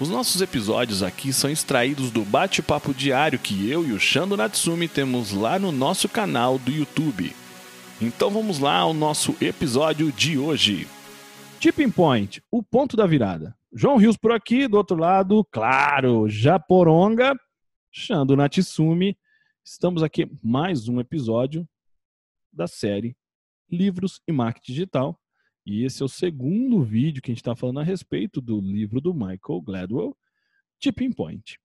Os nossos episódios aqui são extraídos do bate-papo diário que eu e o Shando Natsumi temos lá no nosso canal do YouTube. Então vamos lá ao nosso episódio de hoje. Tipping Point, o ponto da virada. João Rios por aqui, do outro lado, claro, Japoronga, Shando Natsumi. Estamos aqui mais um episódio da série Livros e Marketing Digital, e esse é o segundo vídeo que a gente está falando a respeito do livro do Michael Gladwell, Tipping Point.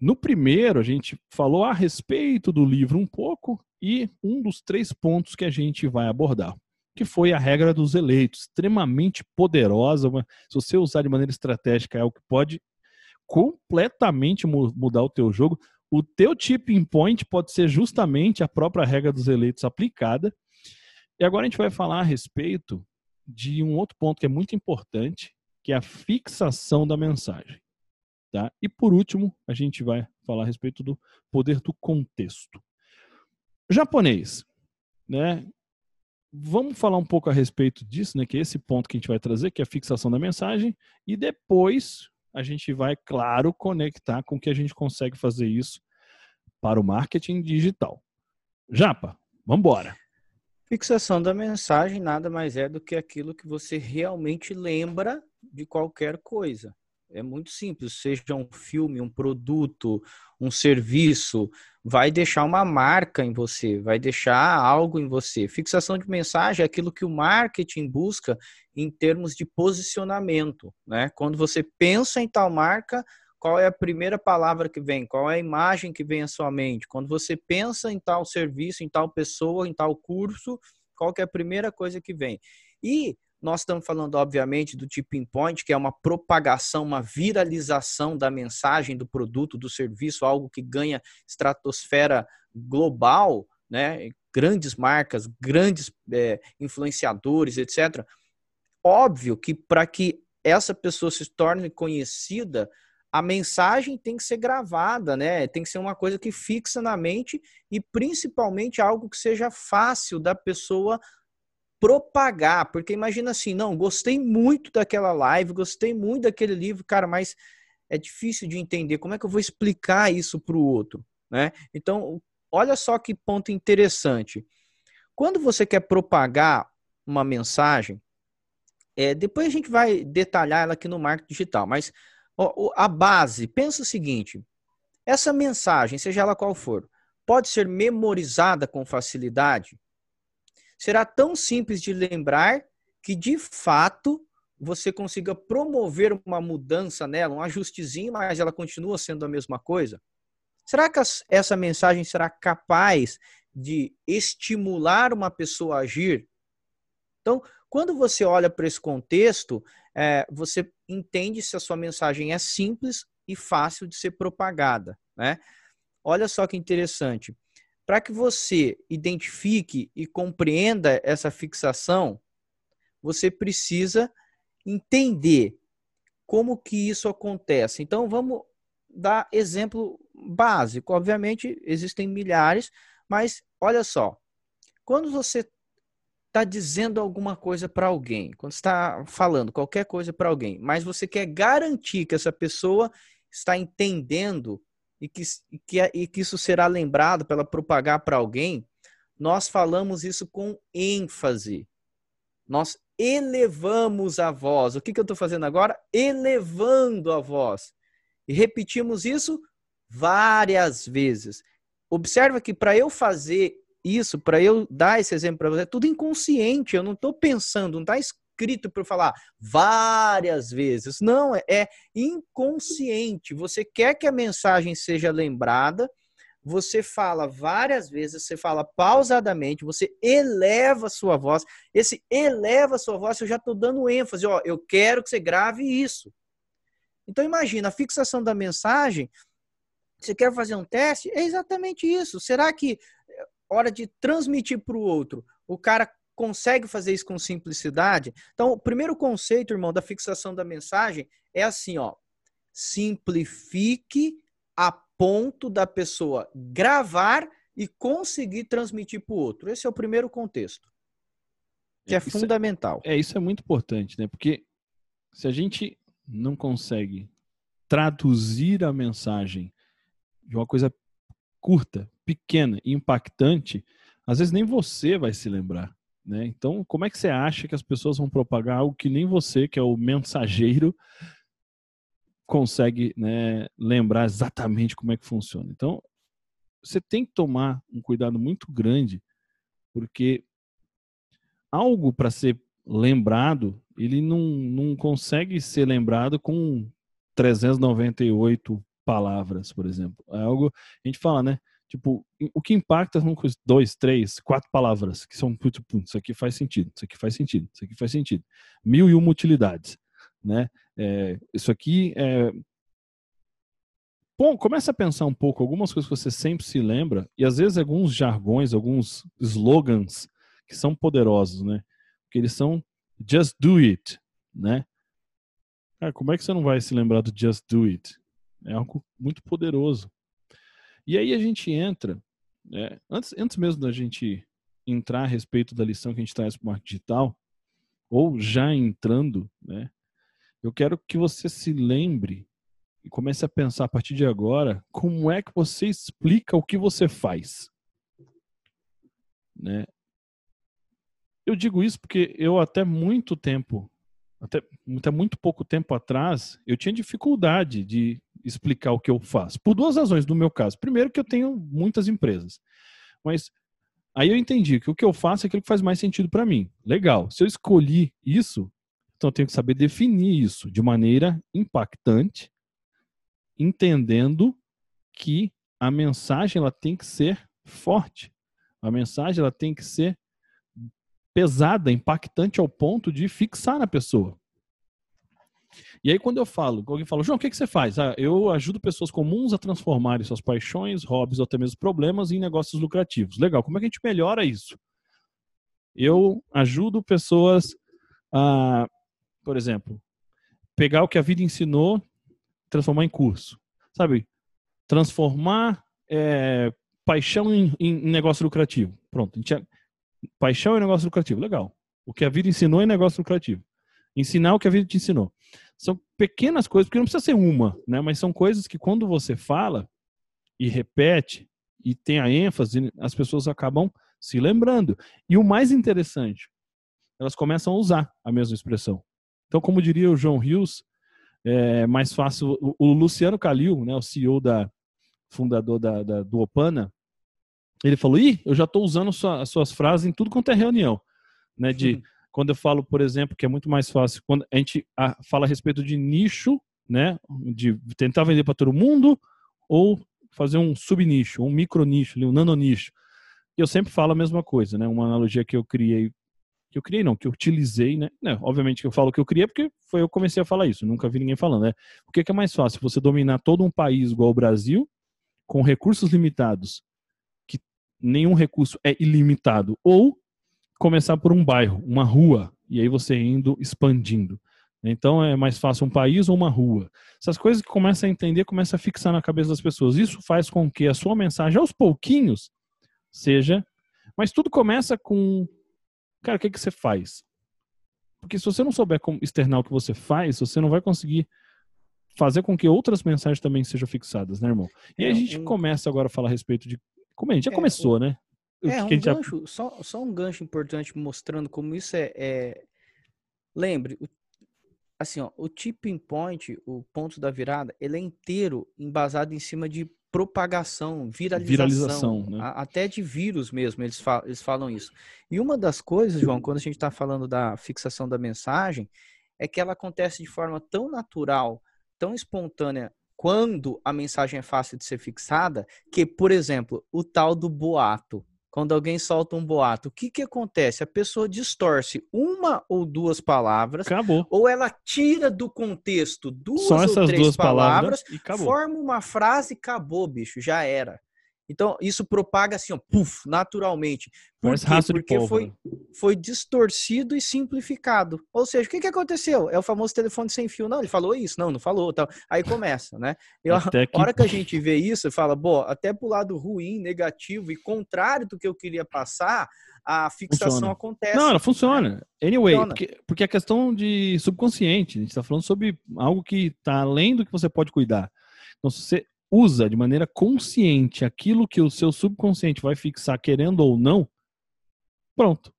No primeiro, a gente falou a respeito do livro um pouco e um dos três pontos que a gente vai abordar, que foi a regra dos eleitos, extremamente poderosa. Se você usar de maneira estratégica, é o que pode completamente mudar o teu jogo. O teu tipping point pode ser justamente a própria regra dos eleitos aplicada. E agora a gente vai falar a respeito de um outro ponto que é muito importante, que é a fixação da mensagem. Tá? E por último, a gente vai falar a respeito do poder do contexto. Japonês, né? Vamos falar um pouco a respeito disso, né? Que é esse ponto que a gente vai trazer, que é a fixação da mensagem, e depois a gente vai, claro, conectar com que a gente consegue fazer isso para o marketing digital. Japa, vamos embora. Fixação da mensagem nada mais é do que aquilo que você realmente lembra de qualquer coisa. É muito simples, seja um filme, um produto, um serviço, vai deixar uma marca em você, vai deixar algo em você. Fixação de mensagem é aquilo que o marketing busca em termos de posicionamento, né? Quando você pensa em tal marca, qual é a primeira palavra que vem? Qual é a imagem que vem à sua mente? Quando você pensa em tal serviço, em tal pessoa, em tal curso, qual é a primeira coisa que vem? E nós estamos falando, obviamente, do tipping point, que é uma propagação, uma viralização da mensagem, do produto, do serviço, algo que ganha estratosfera global, né? grandes marcas, grandes é, influenciadores, etc. Óbvio que para que essa pessoa se torne conhecida, a mensagem tem que ser gravada, né? Tem que ser uma coisa que fixa na mente e principalmente algo que seja fácil da pessoa propagar, porque imagina assim, não, gostei muito daquela live, gostei muito daquele livro, cara, mas é difícil de entender como é que eu vou explicar isso para o outro, né? Então, olha só que ponto interessante. Quando você quer propagar uma mensagem, é, depois a gente vai detalhar ela aqui no marketing digital, mas a base, pensa o seguinte: essa mensagem, seja ela qual for, pode ser memorizada com facilidade? Será tão simples de lembrar que, de fato, você consiga promover uma mudança nela, um ajustezinho, mas ela continua sendo a mesma coisa? Será que essa mensagem será capaz de estimular uma pessoa a agir? Então, quando você olha para esse contexto, é, você entende se a sua mensagem é simples e fácil de ser propagada. Né? Olha só que interessante. Para que você identifique e compreenda essa fixação, você precisa entender como que isso acontece. Então, vamos dar exemplo básico. Obviamente, existem milhares, mas olha só. Quando você está dizendo alguma coisa para alguém, quando está falando qualquer coisa para alguém, mas você quer garantir que essa pessoa está entendendo e que, e que, e que isso será lembrado para ela propagar para alguém, nós falamos isso com ênfase. Nós elevamos a voz. O que, que eu estou fazendo agora? Elevando a voz. E repetimos isso várias vezes. Observa que para eu fazer isso, para eu dar esse exemplo para você, é tudo inconsciente. Eu não estou pensando, não está escrito para falar várias vezes. Não, é, é inconsciente. Você quer que a mensagem seja lembrada, você fala várias vezes, você fala pausadamente, você eleva a sua voz. Esse eleva a sua voz, eu já estou dando ênfase, ó, eu quero que você grave isso. Então imagina, a fixação da mensagem, você quer fazer um teste? É exatamente isso. Será que hora de transmitir para o outro, o cara consegue fazer isso com simplicidade. Então, o primeiro conceito, irmão, da fixação da mensagem é assim, ó. Simplifique a ponto da pessoa gravar e conseguir transmitir para o outro. Esse é o primeiro contexto, que é, é fundamental. É, isso é muito importante, né? Porque se a gente não consegue traduzir a mensagem de uma coisa curta, pequena e impactante, às vezes nem você vai se lembrar. Né? Então, como é que você acha que as pessoas vão propagar algo que nem você, que é o mensageiro, consegue né, lembrar exatamente como é que funciona? Então, você tem que tomar um cuidado muito grande, porque algo para ser lembrado, ele não, não consegue ser lembrado com 398 palavras, por exemplo. É algo, a gente fala, né? Tipo, o que impacta são dois, três, quatro palavras que são tipo, isso aqui faz sentido, isso aqui faz sentido, isso aqui faz sentido. Mil e uma utilidades, né? É, isso aqui é Bom, começa a pensar um pouco algumas coisas que você sempre se lembra e às vezes alguns jargões, alguns slogans que são poderosos, né? Porque eles são just do it, né? Cara, como é que você não vai se lembrar do just do it? É algo muito poderoso. E aí a gente entra, né, antes, antes mesmo da gente entrar a respeito da lição que a gente traz para o marketing digital, ou já entrando, né, eu quero que você se lembre e comece a pensar a partir de agora como é que você explica o que você faz. Né? Eu digo isso porque eu até muito tempo, até, até muito pouco tempo atrás, eu tinha dificuldade de explicar o que eu faço. Por duas razões, no meu caso. Primeiro, que eu tenho muitas empresas. Mas aí eu entendi que o que eu faço é aquilo que faz mais sentido para mim. Legal. Se eu escolhi isso, então eu tenho que saber definir isso de maneira impactante, entendendo que a mensagem ela tem que ser forte. A mensagem ela tem que ser pesada, impactante ao ponto de fixar na pessoa. E aí, quando eu falo, alguém fala, João, o que, que você faz? Ah, eu ajudo pessoas comuns a transformarem suas paixões, hobbies ou até mesmo problemas em negócios lucrativos. Legal, como é que a gente melhora isso? Eu ajudo pessoas a, por exemplo, pegar o que a vida ensinou, transformar em curso. Sabe? Transformar é, paixão em, em, negócio lucrativo. Pronto, a gente, paixão é negócio lucrativo. Legal. O que a vida ensinou é negócio lucrativo. Ensinar o que a vida te ensinou. São pequenas coisas, porque não precisa ser uma, né? Mas são coisas que quando você fala e repete e tem a ênfase, as pessoas acabam se lembrando. E o mais interessante, elas começam a usar a mesma expressão. Então, como diria o João Rios, é mais fácil. O, Luciano Calil, né, o CEO da fundador da, da, do Opana, ele falou: Ih, eu já estou usando sua, as suas frases em tudo quanto é reunião, né? De quando eu falo, por exemplo, que é muito mais fácil, quando a gente fala a respeito de nicho, né, de tentar vender para todo mundo, ou fazer um subnicho, um micronicho, um nanonicho. Eu sempre falo a mesma coisa, né? Uma analogia que eu criei, que eu criei não, que eu utilizei, né? né obviamente que eu falo que eu criei porque foi eu comecei a falar isso, nunca vi ninguém falando, né? O que é mais fácil? Você dominar todo um país igual o Brasil, com recursos limitados, nenhum recurso é ilimitado, ou começar por um bairro, uma rua, e aí você indo expandindo. Então é mais fácil um país ou uma rua. Essas coisas que começa a entender, começa a fixar na cabeça das pessoas. Isso faz com que a sua mensagem, aos pouquinhos, seja. Mas tudo começa com. Cara, o que, que você faz? Porque se você não souber como externar o que você faz, você não vai conseguir fazer com que outras mensagens também sejam fixadas, né, irmão? E aí a é, gente começa agora a falar a respeito de. Como a gente já é, começou, né? É, um gancho, já... só, só um gancho importante mostrando como isso é. é... Lembre, o, assim, ó, o tipping point, o ponto da virada, ele é inteiro embasado em cima de propagação, viralização, viralização né? a, até de vírus mesmo, eles, falam, eles falam isso. E uma das coisas, João, quando a gente está falando da fixação da mensagem, é que ela acontece de forma tão natural, tão espontânea, quando a mensagem é fácil de ser fixada, que, por exemplo, o tal do boato quando alguém solta um boato, o que que acontece? A pessoa distorce uma ou duas palavras, acabou. ou ela tira do contexto duas ou três palavras, palavras forma uma frase e acabou, bicho, já era. Então, isso propaga assim, ó, puff, naturalmente. Por Parece quê? Porque foi, foi distorcido e simplificado. Ou seja, o que, que aconteceu? É o famoso telefone sem fio. Não, ele falou isso, não, não falou. Tal. Aí começa, né? E a que- hora que a gente vê isso, fala, bom, até pro lado ruim, negativo e contrário do que eu queria passar, a fixação Funciona. acontece. Não, ela funciona. Anyway, Funciona. Porque, porque é questão de subconsciente. A gente está falando sobre algo que está além do que você pode cuidar. Então, se você usa de maneira consciente aquilo que o seu subconsciente vai fixar, querendo ou não, pronto.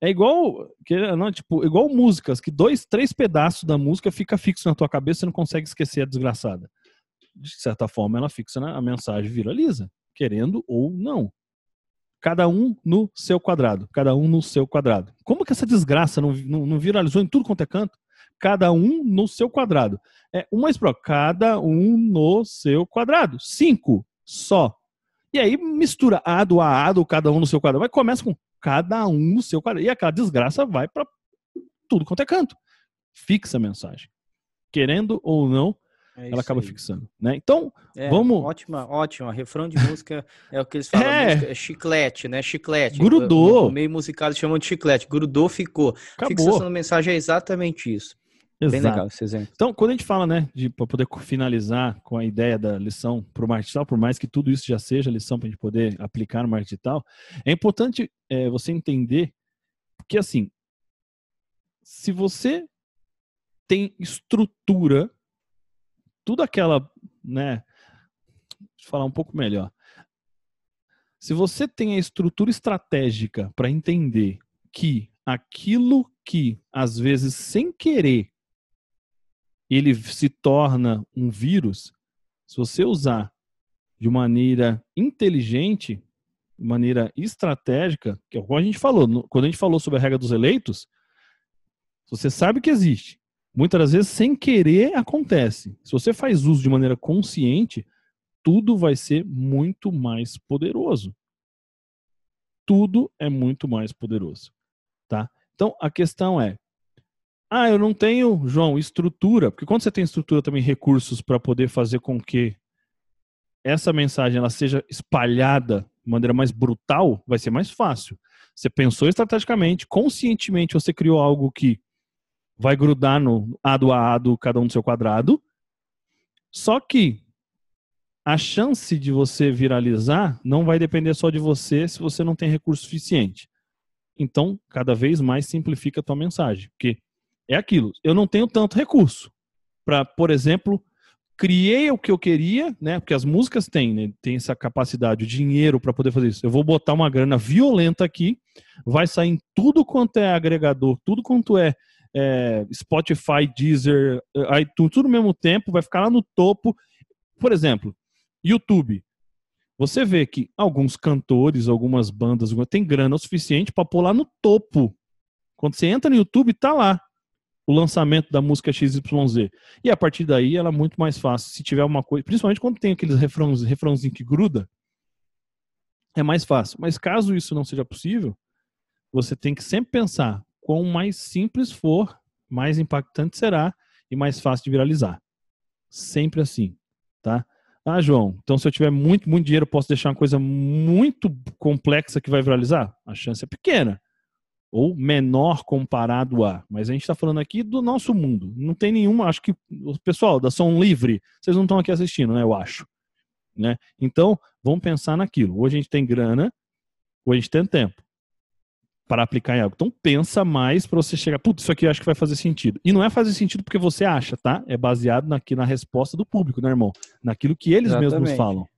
É igual, não, tipo, igual músicas, que dois, três pedaços da música fica fixo na tua cabeça e você não consegue esquecer a desgraçada. De certa forma, ela fixa na a mensagem viraliza, querendo ou não. Cada um no seu quadrado. Cada um no seu quadrado. Como que essa desgraça não, não, não viralizou em tudo quanto é canto? Cada um no seu quadrado. É uma pro cada um no seu quadrado. Cinco só. E aí mistura A do A, A do cada um no seu quadrado. Mas começa com cada um no seu quadrado. E aquela desgraça vai para tudo quanto é canto. Fixa a mensagem. Querendo ou não, É ela acaba aí. fixando. Né? Então, É, Vamos- Ótima, ótima. Refrão de música é o que eles falam. É. música é chiclete, né? Chiclete. Grudou. No meio musical eles chamam de chiclete. Grudou, ficou. acabou. Fixação da mensagem é exatamente isso. Bem Exato. legal esse exemplo. Então, quando a gente fala, né, de para poder finalizar com a ideia da lição para o marketing digital, por mais que tudo isso já seja lição para a gente poder aplicar no marketing digital, é importante é, você entender que, assim, se você tem estrutura, tudo aquela, né, deixa eu falar um pouco melhor. Se você tem a estrutura estratégica para entender que aquilo que, às vezes, sem querer, ele se torna um vírus, se você usar de maneira inteligente, de maneira estratégica, que é o que a gente falou, quando a gente falou sobre a regra dos eleitos, você sabe que existe. Muitas das vezes, sem querer, acontece. Se você faz uso de maneira consciente, tudo vai ser muito mais poderoso. Tudo é muito mais poderoso, tá? Então, a questão é, ah, eu não tenho, João, estrutura, porque quando você tem estrutura também recursos para poder fazer com que essa mensagem ela seja espalhada de maneira mais brutal, vai ser mais fácil. Você pensou estrategicamente, conscientemente você criou algo que vai grudar no A do A do cada um do seu quadrado. Só que a chance de você viralizar não vai depender só de você se você não tem recurso suficiente. Então, cada vez mais simplifica a tua mensagem, porque é aquilo. Eu não tenho tanto recurso para, por exemplo, criei o que eu queria, né? Porque as músicas têm, né? Tem essa capacidade, o dinheiro para poder fazer isso. Eu vou botar uma grana violenta aqui, vai sair em tudo quanto é agregador, tudo quanto é, é, Spotify, Deezer, eh, iTunes, tudo ao mesmo tempo, vai ficar lá no topo. Por exemplo, YouTube. Você vê que alguns cantores, algumas bandas, tem grana o suficiente para lá no topo. Quando você entra no YouTube, tá lá o lançamento da música XYZ. E a partir daí ela é muito mais fácil. Se tiver uma coisa, principalmente quando tem aqueles refrãos, refrãozinho que gruda, é mais fácil. Mas caso isso não seja possível, você tem que sempre pensar quão mais simples for, mais impactante será e mais fácil de viralizar. Sempre assim, tá? Ah, João, então se eu tiver muito, muito dinheiro, posso deixar uma coisa muito complexa que vai viralizar? A chance é pequena ou menor comparado a. Mas a gente está falando aqui do nosso mundo. Não tem nenhuma. Acho que o pessoal da Som Livre, vocês não estão aqui assistindo, né? Eu acho. Né? Então, vamos pensar naquilo. Hoje a gente tem grana, hoje a gente tem tempo para aplicar em algo. Então, pensa mais para você chegar. Putz, isso aqui eu acho que vai fazer sentido. E não é fazer sentido porque você acha, tá? É baseado aqui na resposta do público, né, irmão? Naquilo que eles mesmos Exatamente. falam.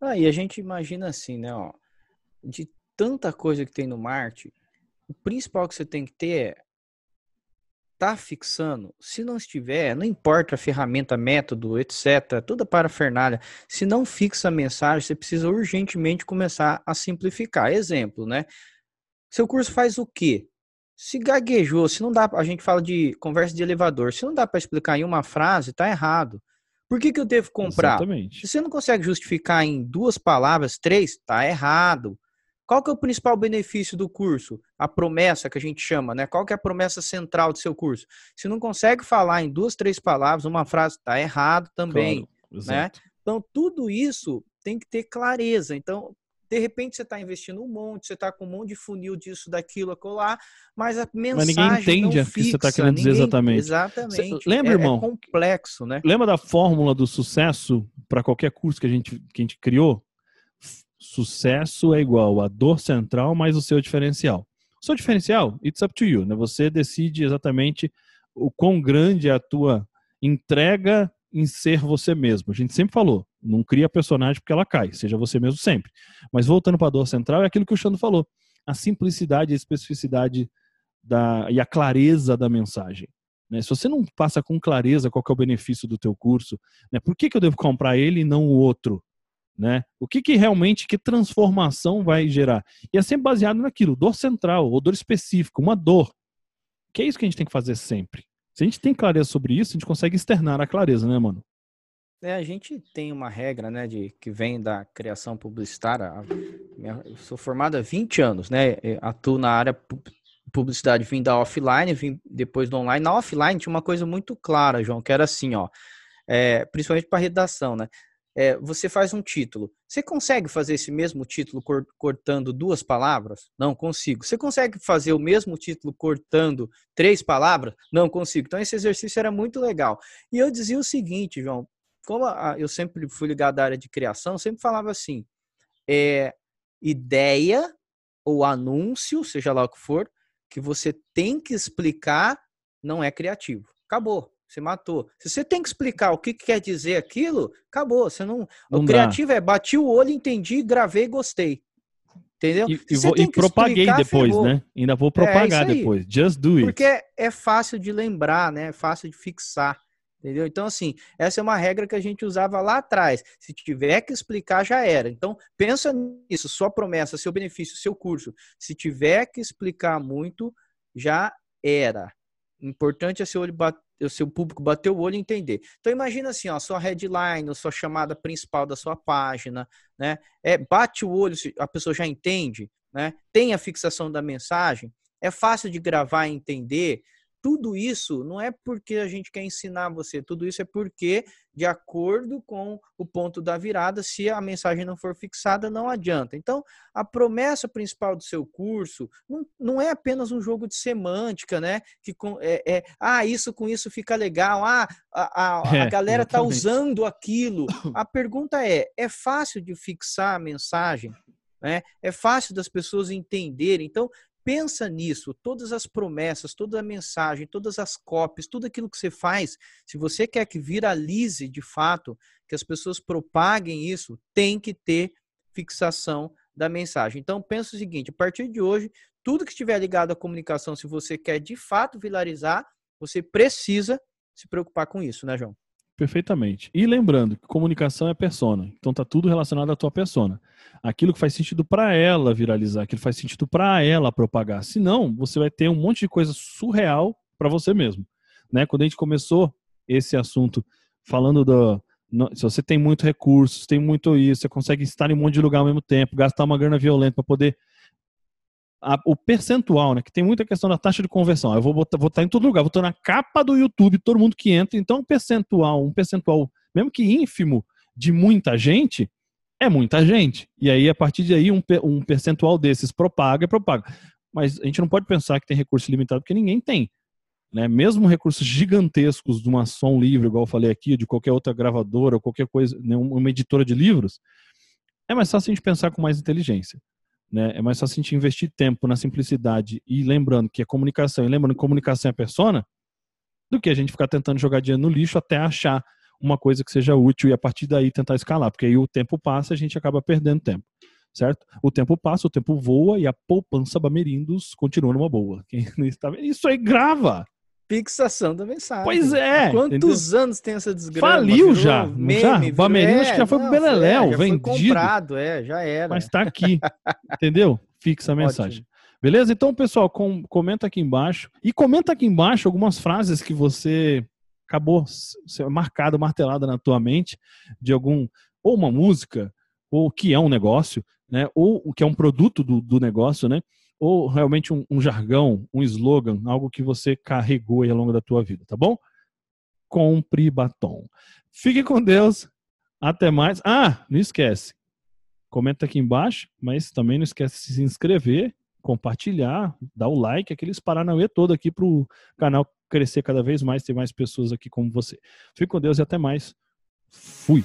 Ah, e a gente imagina assim, né? Ó, de tanta coisa que tem no marketing, o principal que você tem que ter é tá fixando. Se não estiver, não importa a ferramenta, método, etc, toda parafernália, se não fixa a mensagem, você precisa urgentemente começar a simplificar. Exemplo, né? Seu curso faz o quê? Se gaguejou, se não dá, a gente fala de conversa de elevador, se não dá para explicar em uma frase, tá errado. Por que, que eu devo comprar? Exatamente. Se você não consegue justificar em duas palavras, três, tá errado. Qual que é o principal benefício do curso? A promessa que a gente chama, né? Qual que é a promessa central do seu curso? Se não consegue falar em duas, três palavras, uma frase, tá errado também. Claro, exato. Então, tudo isso tem que ter clareza. Então, de repente você está investindo um monte, você está com um monte de funil disso, daquilo, acolá, mas a mensagem mas ninguém entende o que você está querendo ninguém, dizer exatamente. Exatamente. Você, lembra, é, irmão? É complexo, né? Lembra da fórmula do sucesso para qualquer curso que a gente que a gente criou? Sucesso é igual a dor central mais o seu diferencial. O seu diferencial, it's up to you, né? Você decide exatamente o quão grande é a tua entrega em ser você mesmo. A gente sempre falou, não cria personagem porque ela cai, seja você mesmo sempre. Mas voltando para a dor central, é aquilo que o Xando falou. A simplicidade, a especificidade da, e a clareza da mensagem. Né? Se você não passa com clareza qual é o benefício do teu curso, né? por que, que eu devo comprar ele e não o outro? Né? O que, que realmente, que transformação vai gerar? E é sempre baseado naquilo, dor central, ou dor específica, uma dor. Que é isso que a gente tem que fazer sempre. Se a gente tem clareza sobre isso, a gente consegue externar a clareza, né, mano? É, a gente tem uma regra, né, de que vem da criação publicitária. Eu sou formado há 20 anos, né? Atuo na área publicidade, vim da offline, vim depois do online. Na offline tinha uma coisa muito clara, João, que era assim, ó, é, principalmente para redação, né? É, você faz um título. Você consegue fazer esse mesmo título cortando duas palavras? Não consigo. Você consegue fazer o mesmo título cortando três palavras? Não consigo. Então esse exercício era muito legal. E eu dizia o seguinte, João, como eu sempre fui ligado à área de criação, sempre falava assim: é, ideia ou anúncio, seja lá o que for, que você tem que explicar, não é criativo. Acabou. Você matou. Se você tem que explicar o que, que quer dizer aquilo, acabou. Você não. não o criativo dá. é bati o olho, entendi, gravei, gostei. Entendeu? E, e, vou, e propaguei explicar, depois, ferrou. né? Ainda vou é, propagar é depois. Just do it. Porque é fácil de lembrar, né? É fácil de fixar. Entendeu? Então, assim, essa é uma regra que a gente usava lá atrás. Se tiver que explicar, já era. Então, pensa nisso, sua promessa, seu benefício, seu curso. Se tiver que explicar muito, já era. Importante é seu olho o seu público bater o olho e entender. Então imagina assim, ó, sua headline, a sua chamada principal da sua página, né? É, bate o olho, a pessoa já entende, né? Tem a fixação da mensagem, é fácil de gravar e entender, tudo isso não é porque a gente quer ensinar você, tudo isso é porque, de acordo com o ponto da virada, se a mensagem não for fixada, não adianta. Então, a promessa principal do seu curso não, não é apenas um jogo de semântica, né? Que é, é ah, isso com isso fica legal, ah, a, a, a é, galera está usando aquilo. A pergunta é: é fácil de fixar a mensagem? Né? É fácil das pessoas entenderem. Então, Pensa nisso, todas as promessas, toda a mensagem, todas as cópias, tudo aquilo que você faz, se você quer que viralize de fato, que as pessoas propaguem isso, tem que ter fixação da mensagem. Então pensa o seguinte, a partir de hoje, tudo que estiver ligado à comunicação, se você quer de fato viralizar, você precisa se preocupar com isso, né, João? Perfeitamente. E lembrando que comunicação é persona. Então tá tudo relacionado à tua persona. Aquilo que faz sentido para ela viralizar, aquilo que faz sentido para ela propagar. Senão, você vai ter um monte de coisa surreal para você mesmo. Né? Quando a gente começou esse assunto falando do se você tem muito recursos, tem muito isso, você consegue estar em um monte de lugar ao mesmo tempo, gastar uma grana violenta para poder a, o percentual, né? Que tem muita questão da taxa de conversão. Eu vou botar, vou estar em todo lugar, vou estar na capa do YouTube, todo mundo que entra. Então, um percentual, um percentual, mesmo que ínfimo, de muita gente, é muita gente. E aí, a partir de aí, um, um percentual desses propaga, propaga. Mas a gente não pode pensar que tem recurso limitado, porque ninguém tem. Né? Mesmo recursos gigantescos de uma som livre, igual eu falei aqui, de qualquer outra gravadora, ou qualquer coisa, né? uma editora de livros, é mais fácil a gente pensar com mais inteligência. Né? É mais fácil a gente investir tempo na simplicidade e lembrando que é comunicação, e lembrando que comunicação é persona, do que a gente ficar tentando jogar dinheiro no lixo até achar uma coisa que seja útil e a partir daí tentar escalar, porque aí o tempo passa e a gente acaba perdendo tempo, certo? O tempo passa, o tempo voa e a poupança Bamerindos continua numa boa. Quem está Isso aí grava! Fixação da mensagem. Pois é. Quantos entendeu? anos tem essa desgraça? Faliu já. Meme, já? O Bamerinho é, já foi pro Beleléu, é, vendido. Foi comprado, é, já era. Mas tá aqui, entendeu? Fixa a mensagem. Ótimo. Beleza? Então, pessoal, com, comenta aqui embaixo. E comenta aqui embaixo algumas frases que você acabou marcado, martelada na tua mente de algum, ou uma música, ou que é um negócio, né? Ou que é um produto do, do negócio, né? Ou realmente um, um jargão, um slogan, algo que você carregou ao longo da tua vida, tá bom? Compre batom. Fique com Deus. Até mais. Ah, não esquece. Comenta aqui embaixo, mas também não esquece de se inscrever, compartilhar, dar o like, aqueles paranauê todo aqui pro canal crescer cada vez mais, ter mais pessoas aqui como você. Fique com Deus e até mais. Fui.